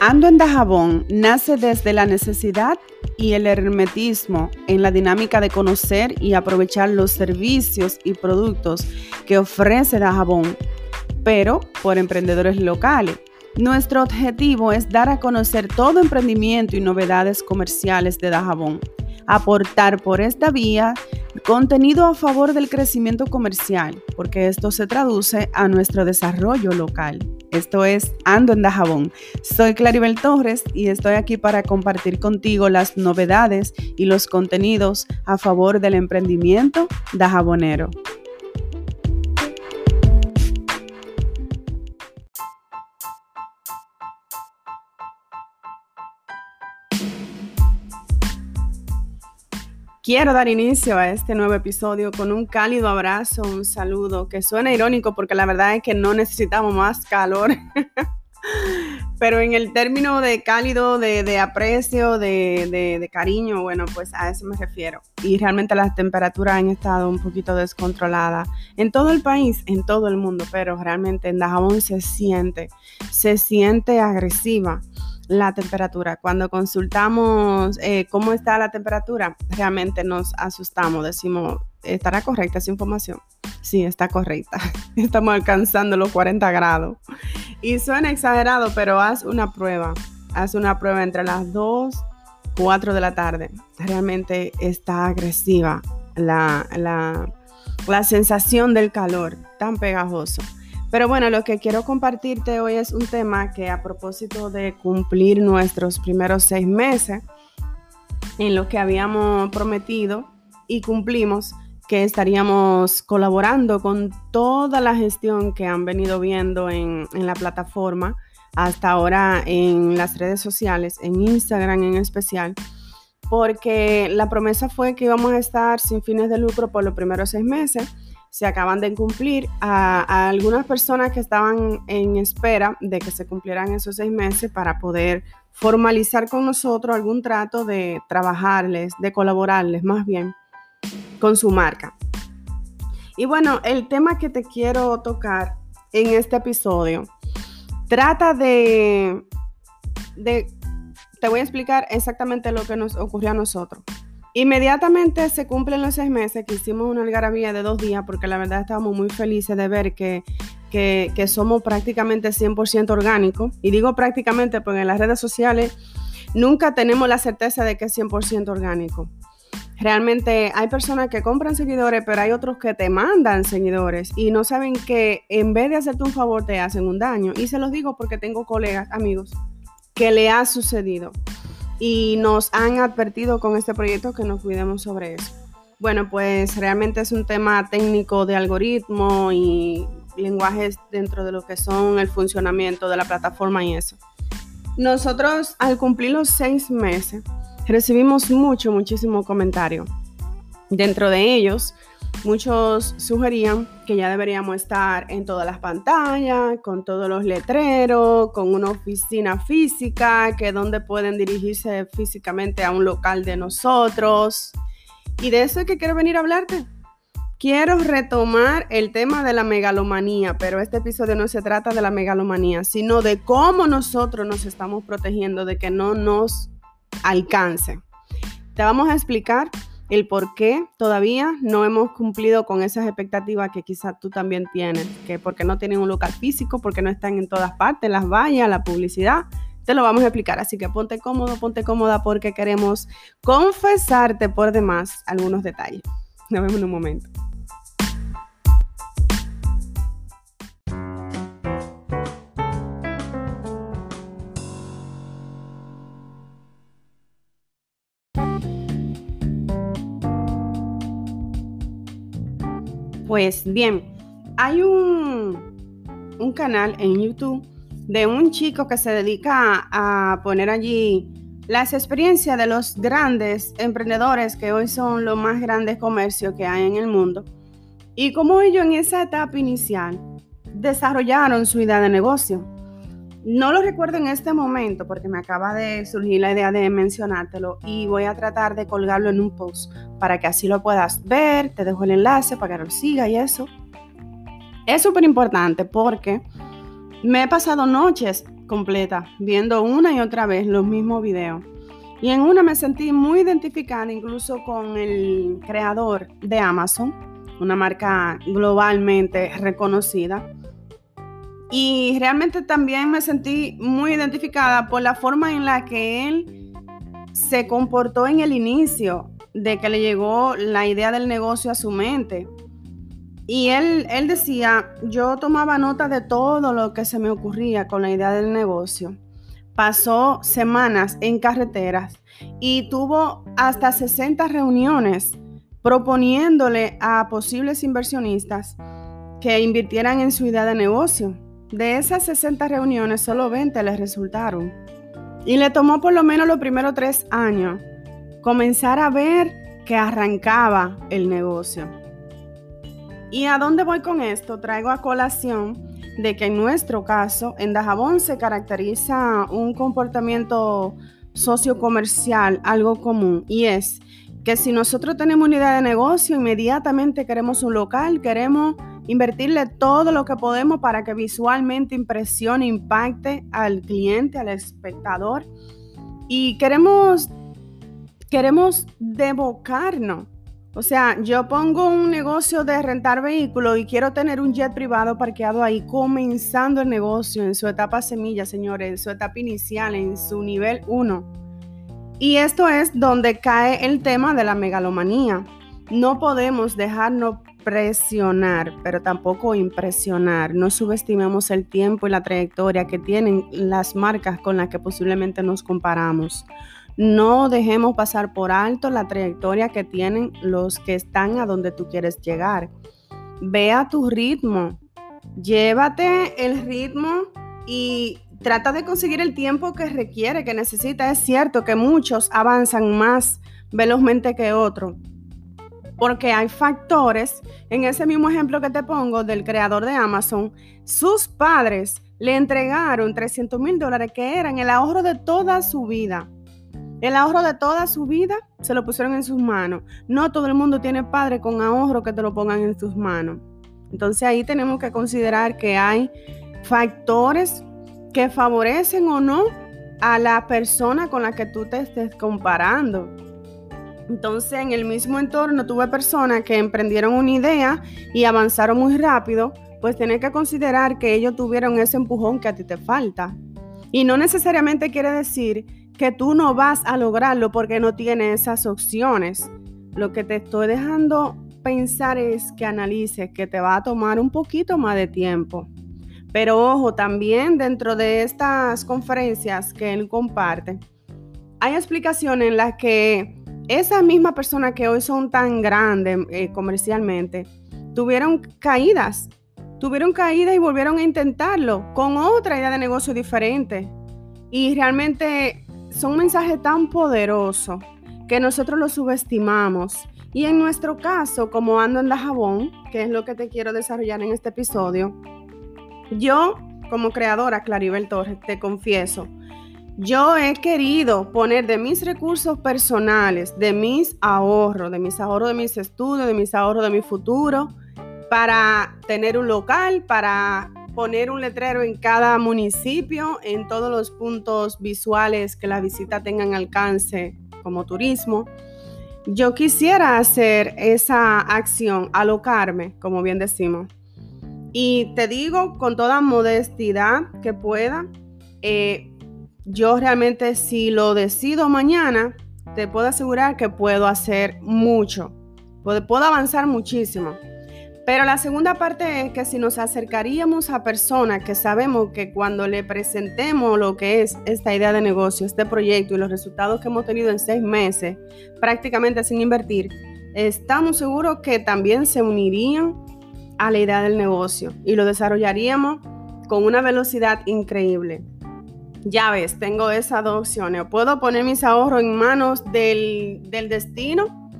Ando en Dajabón nace desde la necesidad y el hermetismo en la dinámica de conocer y aprovechar los servicios y productos que ofrece Dajabón, pero por emprendedores locales. Nuestro objetivo es dar a conocer todo emprendimiento y novedades comerciales de Dajabón, aportar por esta vía contenido a favor del crecimiento comercial, porque esto se traduce a nuestro desarrollo local. Esto es Ando en Dajabón. Soy Claribel Torres y estoy aquí para compartir contigo las novedades y los contenidos a favor del emprendimiento dajabonero. Quiero dar inicio a este nuevo episodio con un cálido abrazo, un saludo que suena irónico porque la verdad es que no necesitamos más calor. Pero en el término de cálido, de, aprecio, de, cariño, bueno, pues a eso me refiero. Y realmente las temperaturas han estado un poquito descontroladas en todo el país, en todo el mundo, pero realmente en Dajabón se siente, se siente agresiva la temperatura. Cuando consultamos eh, cómo está la temperatura, realmente nos asustamos, decimos, ¿estará correcta esa información? Sí, está correcta. Estamos alcanzando los 40 grados. Y suena exagerado, pero haz una prueba. Haz una prueba entre las 2, 4 de la tarde. Realmente está agresiva la, la, la sensación del calor, tan pegajoso. Pero bueno, lo que quiero compartirte hoy es un tema que a propósito de cumplir nuestros primeros seis meses en lo que habíamos prometido y cumplimos, que estaríamos colaborando con toda la gestión que han venido viendo en, en la plataforma hasta ahora en las redes sociales, en Instagram en especial, porque la promesa fue que íbamos a estar sin fines de lucro por los primeros seis meses se acaban de cumplir. A, algunas personas que estaban en espera de que se cumplieran esos seis meses para poder formalizar con nosotros algún trato de trabajarles, de colaborarles más bien con su marca. Y bueno, el tema que te quiero tocar en este episodio trata de, de, te voy a explicar exactamente lo que nos ocurrió a nosotros. Inmediatamente se cumplen los seis meses que hicimos una algarabía de dos días porque la verdad estábamos muy felices de ver que, que, somos prácticamente 100% orgánicos. Y digo prácticamente porque en las redes sociales nunca tenemos la certeza de que es 100% orgánico. Realmente hay personas que compran seguidores, pero hay otros que te mandan seguidores y no saben que en vez de hacerte un favor te hacen un daño. Y se los digo porque tengo colegas, amigos, que le ha sucedido y nos han advertido con este proyecto que nos cuidemos sobre eso. Bueno, pues realmente es un tema técnico de algoritmo y lenguajes dentro de lo que son el funcionamiento de la plataforma y eso. Nosotros al cumplir los seis meses recibimos mucho, muchísimo comentario. Dentro de ellos, Muchos sugerían que ya deberíamos estar en todas las pantallas, con todos los letreros, con una oficina física, que donde pueden dirigirse físicamente a un local de nosotros. Y de eso es que quiero venir a hablarte. Quiero retomar el tema de la megalomanía, pero este episodio no se trata de la megalomanía, sino de cómo nosotros nos estamos protegiendo de que no nos alcance. Te vamos a explicar el por qué todavía no hemos cumplido con esas expectativas que quizás tú también tienes, que porque no tienen un local físico, porque no están en todas partes, las vallas, la publicidad, te lo vamos a explicar. Así que ponte cómodo, ponte cómoda porque queremos confesarte por demás algunos detalles. Nos vemos en un momento. Pues bien, hay un, un canal en YouTube de un chico que se dedica a poner allí las experiencias de los grandes emprendedores que hoy son los más grandes comercios que hay en el mundo y cómo ellos en esa etapa inicial desarrollaron su idea de negocio. No lo recuerdo en este momento porque me acaba de surgir la idea de mencionártelo y voy a tratar de colgarlo en un post para que así lo puedas ver. Te dejo el enlace para que lo siga y eso. Es súper importante porque me he pasado noches completa, viendo una y otra vez los mismos videos. Y en una me sentí muy identificada incluso con el creador de Amazon, una marca globalmente reconocida. Y realmente también me sentí muy identificada por la forma en la que él se comportó en el inicio de que le llegó la idea del negocio a su mente. Y él, él decía, yo tomaba nota de todo lo que se me ocurría con la idea del negocio. Pasó semanas en carreteras y tuvo hasta 60 reuniones proponiéndole a posibles inversionistas que invirtieran en su idea de negocio. De esas 60 reuniones, solo 20 le resultaron. Y le tomó por lo menos los primeros tres años comenzar a ver que arrancaba el negocio. ¿Y a dónde voy con esto? Traigo a colación de que en nuestro caso, en Dajabón se caracteriza un comportamiento sociocomercial, algo común, y es que si nosotros tenemos una idea de negocio, inmediatamente queremos un local, queremos invertirle todo lo que podemos para que visualmente impresione, impacte al cliente, al espectador. Y queremos, queremos devocarnos o sea, yo pongo un negocio de rentar vehículos y quiero tener un jet privado parqueado ahí, comenzando el negocio en su etapa semilla, señores, en su etapa inicial, en su nivel 1. Y esto es donde cae el tema de la megalomanía. No podemos dejarnos presionar, pero tampoco impresionar. No subestimemos el tiempo y la trayectoria que tienen las marcas con las que posiblemente nos comparamos. No dejemos pasar por alto la trayectoria que tienen los que están a donde tú quieres llegar. Ve a tu ritmo, llévate el ritmo y trata de conseguir el tiempo que requiere, que necesita. Es cierto que muchos avanzan más velozmente que otros, porque hay factores, en ese mismo ejemplo que te pongo del creador de Amazon, sus padres le entregaron 300 mil dólares que eran el ahorro de toda su vida. El ahorro de toda su vida se lo pusieron en sus manos. No todo el mundo tiene padre con ahorro que te lo pongan en sus manos. Entonces ahí tenemos que considerar que hay factores que favorecen o no a la persona con la que tú te estés comparando. Entonces, en el mismo entorno tuve personas que emprendieron una idea y avanzaron muy rápido, pues tienes que considerar que ellos tuvieron ese empujón que a ti te falta. Y no necesariamente quiere decir que tú no vas a lograrlo porque no tienes esas opciones. Lo que te estoy dejando pensar es que analices que te va a tomar un poquito más de tiempo. Pero ojo, también dentro de estas conferencias que él comparte, hay explicaciones en las que esas mismas personas que hoy son tan grandes eh, comercialmente, tuvieron caídas, tuvieron caídas y volvieron a intentarlo con otra idea de negocio diferente. Y realmente son mensajes tan poderosos que nosotros los subestimamos. Y en nuestro caso, como ando en la jabón, que es lo que te quiero desarrollar en este episodio, yo como creadora, Claribel Torres, te confieso, yo he querido poner de mis recursos personales, de mis ahorros, de mis ahorros de mis estudios, de mis ahorros de mi futuro, para tener un local, para poner un letrero en cada municipio, en todos los puntos visuales que la visita tengan alcance como turismo. Yo quisiera hacer esa acción, alocarme, como bien decimos. Y te digo con toda modestidad que pueda, eh, yo realmente si lo decido mañana, te puedo asegurar que puedo hacer mucho, puedo avanzar muchísimo. Pero la segunda parte es que si nos acercaríamos a personas que sabemos que cuando le presentemos lo que es esta idea de negocio, este proyecto y los resultados que hemos tenido en seis meses, prácticamente sin invertir, estamos seguros que también se unirían a la idea del negocio y lo desarrollaríamos con una velocidad increíble. Ya ves, tengo esas dos opciones. puedo poner mis ahorros en manos del, del destino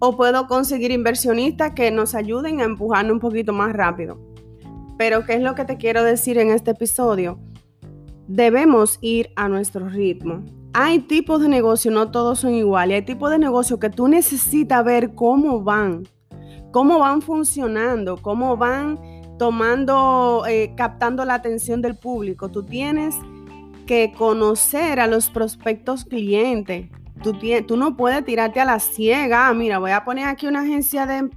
o puedo conseguir inversionistas que nos ayuden a empujarnos un poquito más rápido. Pero ¿qué es lo que te quiero decir en este episodio? Debemos ir a nuestro ritmo. Hay tipos de negocio, no todos son iguales. Hay tipos de negocio que tú necesitas ver cómo van, cómo van funcionando, cómo van tomando, eh, captando la atención del público. Tú tienes que conocer a los prospectos clientes. Tú, tú, no puedes tirarte a la ciega. Ah, mira, voy a poner aquí una agencia de,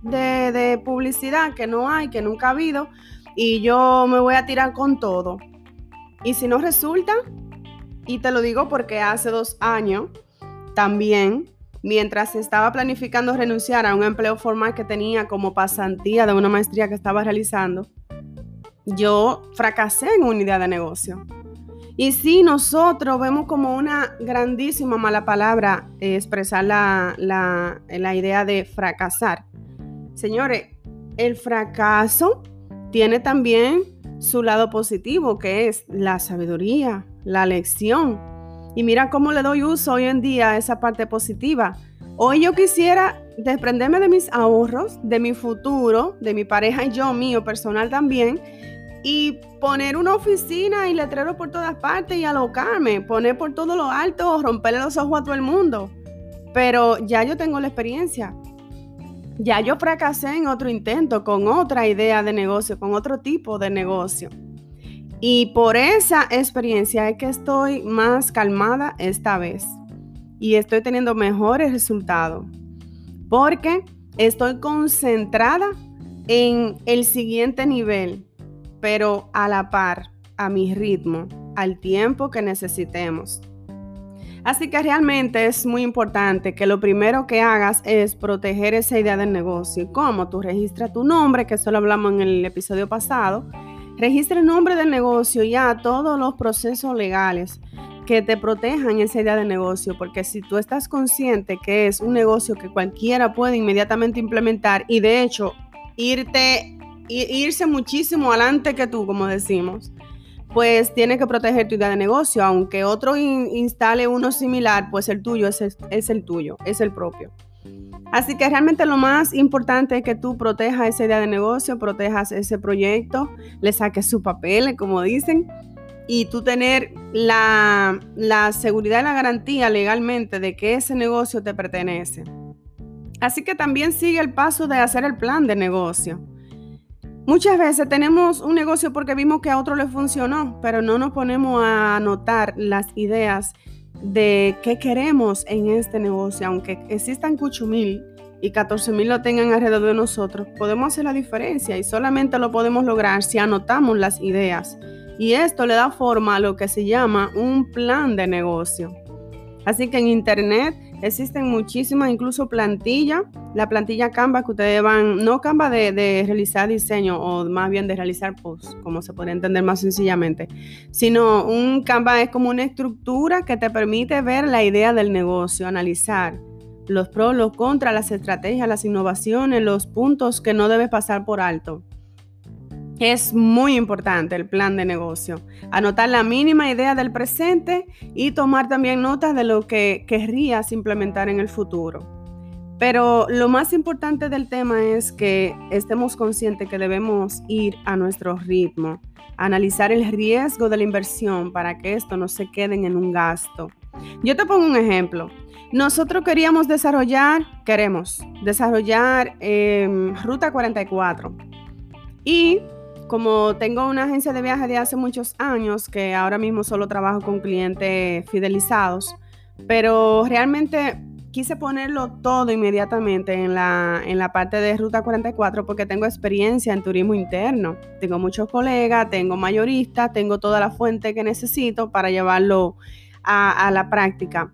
de, publicidad que no hay, que nunca ha habido, y yo me voy a tirar con todo. Y si no resulta, y te lo digo porque hace dos años también, mientras estaba planificando renunciar a un empleo formal que tenía como pasantía de una maestría que estaba realizando, yo fracasé en una idea de negocio. Y si nosotros vemos como una grandísima mala palabra eh, expresar la, la idea de fracasar. Señores, el fracaso tiene también su lado positivo, que es la sabiduría, la lección. Y mira cómo le doy uso hoy en día a esa parte positiva. Hoy yo quisiera desprenderme de mis ahorros, de mi futuro, de mi pareja y yo mío personal también, y poner una oficina y letrero por todas partes y alocarme, poner por todo lo alto, romperle los ojos a todo el mundo. Pero ya yo tengo la experiencia. Ya yo fracasé en otro intento, con otra idea de negocio, con otro tipo de negocio. Y por esa experiencia es que estoy más calmada esta vez. Y estoy teniendo mejores resultados. Porque estoy concentrada en el siguiente nivel pero a la par, a mi ritmo, al tiempo que necesitemos. Así que realmente es muy importante que lo primero que hagas es proteger esa idea del negocio. ¿Cómo? Tú registras tu nombre, que eso lo hablamos en el episodio pasado. Registra el nombre del negocio y ya todos los procesos legales que te protejan esa idea de negocio, porque si tú estás consciente que es un negocio que cualquiera puede inmediatamente implementar y de hecho irte irse muchísimo adelante que tú, como decimos, pues tiene que proteger tu idea de negocio. Aunque otro instale uno similar, pues el tuyo es el, es el tuyo, es el propio. Así que realmente lo más importante es que tú protejas esa idea de negocio, protejas ese proyecto, le saques su papel, como dicen, y tú tener la, la seguridad y la garantía legalmente de que ese negocio te pertenece. Así que también sigue el paso de hacer el plan de negocio. Muchas veces tenemos un negocio porque vimos que a otro le funcionó, pero no nos ponemos a anotar las ideas de qué queremos en este negocio. Aunque existan 8 mil y 14 mil lo tengan alrededor de nosotros, podemos hacer la diferencia y solamente lo podemos lograr si anotamos las ideas. Y esto le da forma a lo que se llama un plan de negocio. Así que en Internet existen muchísimas, incluso plantillas, la plantilla Canva que ustedes van, no Canva de, realizar diseño o más bien de realizar posts, como se puede entender más sencillamente, sino un Canva es como una estructura que te permite ver la idea del negocio, analizar los pros, los contras, las estrategias, las innovaciones, los puntos que no debes pasar por alto. Es muy importante el plan de negocio. Anotar la mínima idea del presente y tomar también notas de lo que querrías implementar en el futuro. Pero lo más importante del tema es que estemos conscientes que debemos ir a nuestro ritmo, analizar el riesgo de la inversión para que esto no se quede en un gasto. Yo te pongo un ejemplo. Nosotros queríamos desarrollar, queremos desarrollar em, Ruta 44. Y como tengo una agencia de viajes de hace muchos años, que ahora mismo solo trabajo con clientes fidelizados, pero realmente quise ponerlo todo inmediatamente en la, en la parte de Ruta 44 porque tengo experiencia en turismo interno. Tengo muchos colegas, tengo mayoristas, tengo toda la fuente que necesito para llevarlo a, la práctica.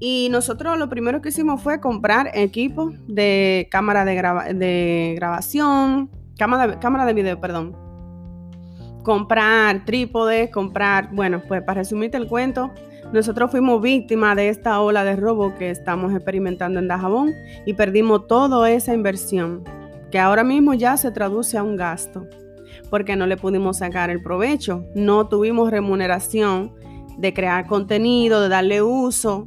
Y nosotros lo primero que hicimos fue comprar equipo de cámara de grabación, cámara de, video, perdón. Comprar trípodes, comprar, bueno, pues para resumirte el cuento, nosotros fuimos víctimas de esta ola de robo que estamos experimentando en Dajabón y perdimos toda esa inversión, que ahora mismo ya se traduce a un gasto, porque no le pudimos sacar el provecho, no tuvimos remuneración de crear contenido, de darle uso,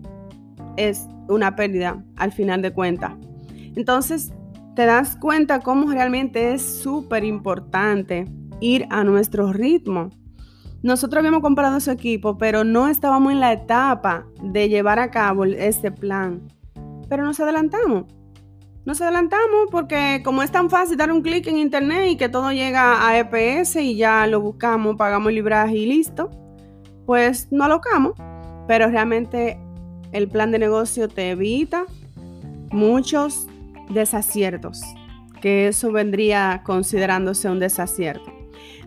es una pérdida al final de cuentas. Entonces, te das cuenta cómo realmente es súper importante ir a nuestro ritmo. Nosotros habíamos comprado ese equipo, pero no estábamos en la etapa de llevar a cabo este plan. Pero nos adelantamos. Nos adelantamos porque como es tan fácil dar un clic en internet y que todo llega a EPS y ya lo buscamos, pagamos el libraje y listo, pues no alocamos, pero realmente el plan de negocio te evita muchos desaciertos, que eso vendría considerándose un desacierto.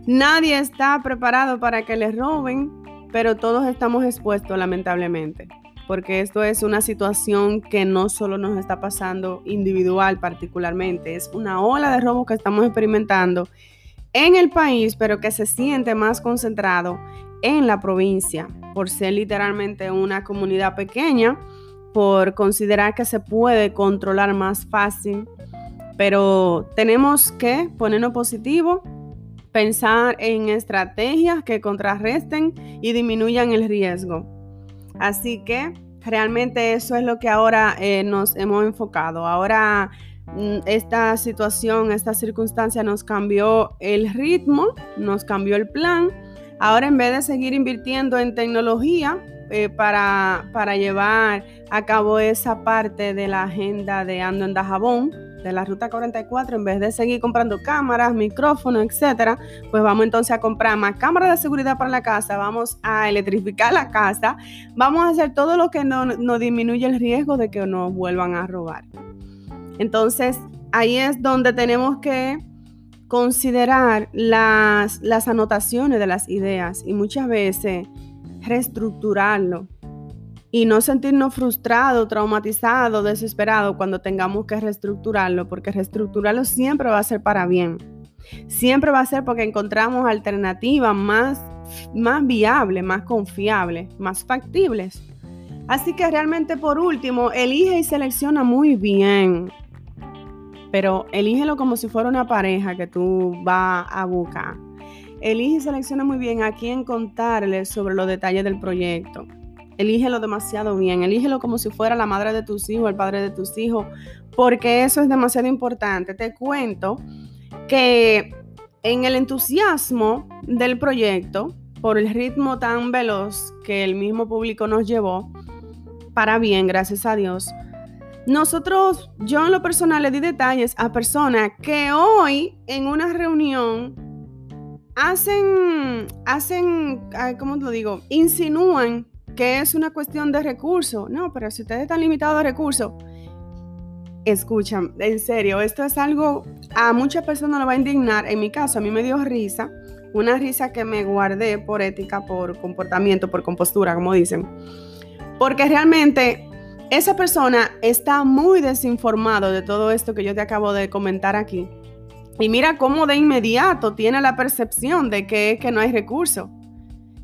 Nadie está preparado para que les roben, pero todos estamos expuestos lamentablemente, porque esto es una situación que no solo nos está pasando individual particularmente, es una ola de robos que estamos experimentando en el país, pero que se siente más concentrado en la provincia, por ser literalmente una comunidad pequeña, por considerar que se puede controlar más fácil, pero tenemos que ponernos positivo, pensar en estrategias que contrarresten y disminuyan el riesgo. Así que realmente eso es lo que ahora eh, nos hemos enfocado. Ahora mm, esta situación, esta circunstancia nos cambió el ritmo, nos cambió el plan Ahora en vez de seguir invirtiendo en tecnología eh, para, para, llevar a cabo esa parte de la agenda de Ando en Dajabón, de la Ruta 44, en vez de seguir comprando cámaras, micrófonos, etcétera, pues vamos entonces a comprar más cámaras de seguridad para la casa, vamos a electrificar la casa, vamos a hacer todo lo que nos no disminuye el riesgo de que nos vuelvan a robar. Entonces, ahí es donde tenemos que considerar las, las anotaciones de las ideas y muchas veces reestructurarlo y no sentirnos frustrados, traumatizados, desesperados cuando tengamos que reestructurarlo, porque reestructurarlo siempre va a ser para bien. Siempre va a ser porque encontramos alternativas más, más viables, más confiables, más factibles. Así que realmente por último, elige y selecciona muy bien pero elígelo como si fuera una pareja que tú vas a buscar. Elige y selecciona muy bien a quién contarle sobre los detalles del proyecto. Elígelo demasiado bien, elígelo como si fuera la madre de tus hijos, el padre de tus hijos, porque eso es demasiado importante. Te cuento que en el entusiasmo del proyecto, por el ritmo tan veloz que el mismo público nos llevó, para bien, gracias a Dios, nosotros, yo en lo personal le di detalles a personas que hoy en una reunión hacen, hacen, ¿cómo te lo digo? Insinúan que es una cuestión de recursos. No, pero si ustedes están limitados a recursos, escuchan, en serio, esto es algo, a muchas personas lo va a indignar. En mi caso, a mí me dio risa, una risa que me guardé por ética, por comportamiento, por compostura, como dicen. Porque realmente esa persona está muy desinformado de todo esto que yo te acabo de comentar aquí. Y mira cómo de inmediato tiene la percepción de que, que no hay recursos.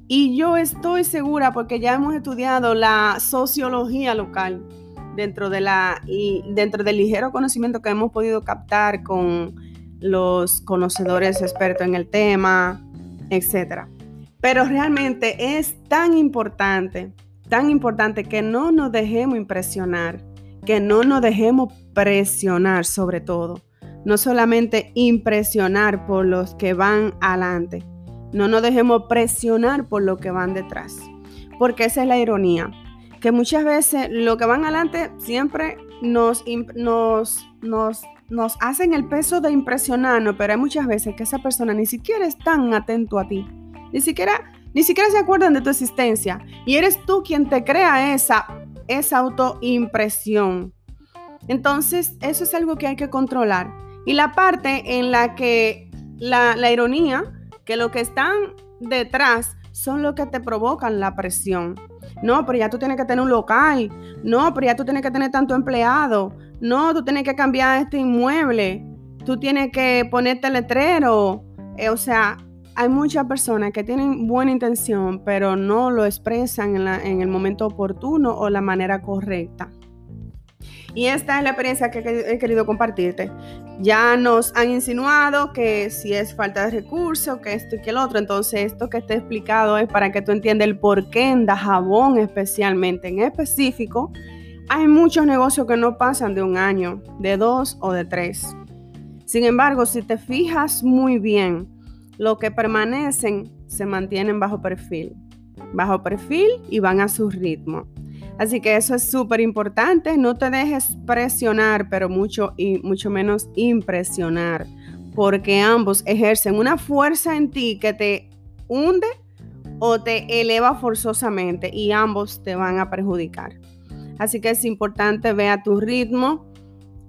Y yo estoy segura, porque ya hemos estudiado la sociología local dentro, de la, y dentro del ligero conocimiento que hemos podido captar con los conocedores expertos en el tema, etc. Pero realmente es tan importante tan importante que no nos dejemos impresionar, que no nos dejemos presionar sobre todo. No solamente impresionar por los que van adelante, no nos dejemos presionar por los que van detrás. Porque esa es la ironía, que muchas veces lo que van adelante siempre nos, nos, nos, nos hacen el peso de impresionarnos, pero hay muchas veces que esa persona ni siquiera es tan atento a ti, ni siquiera ni siquiera se acuerdan de tu existencia. Y eres tú quien te crea esa, esa autoimpresión. Entonces, eso es algo que hay que controlar. Y la parte en la que la, la ironía, que lo que están detrás son lo que te provocan la presión. No, pero ya tú tienes que tener un local. No, pero ya tú tienes que tener tanto empleado. No, tú tienes que cambiar este inmueble. Tú tienes que ponerte letrero. Eh, o sea, hay muchas personas que tienen buena intención, pero no lo expresan en, el momento oportuno o la manera correcta. Y esta es la experiencia que he querido compartirte. Ya nos han insinuado que si es falta de recursos, que esto y que el otro. Entonces, esto que te he explicado es para que tú entiendas el por qué en Dajabón especialmente, en específico, hay muchos negocios que no pasan de un año, de dos o de tres. Sin embargo, si te fijas muy bien, lo que permanecen se mantienen bajo perfil, bajo perfil y van a su ritmo. Así que eso es súper importante, no te dejes presionar, pero mucho y mucho menos impresionar, porque ambos ejercen una fuerza en ti que te hunde o te eleva forzosamente y ambos te van a perjudicar. Así que es importante ver a tu ritmo,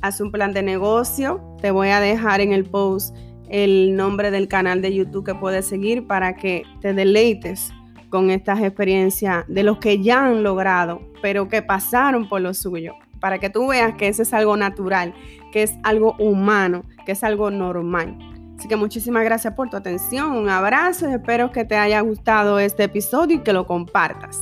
haz un plan de negocio. Te voy a dejar en el post el nombre del canal de YouTube que puedes seguir para que te deleites con estas experiencias de los que ya han logrado, pero que pasaron por lo suyo, para que tú veas que eso es algo natural, que es algo humano, que es algo normal. Así que muchísimas gracias por tu atención, un abrazo espero que te haya gustado este episodio y que lo compartas.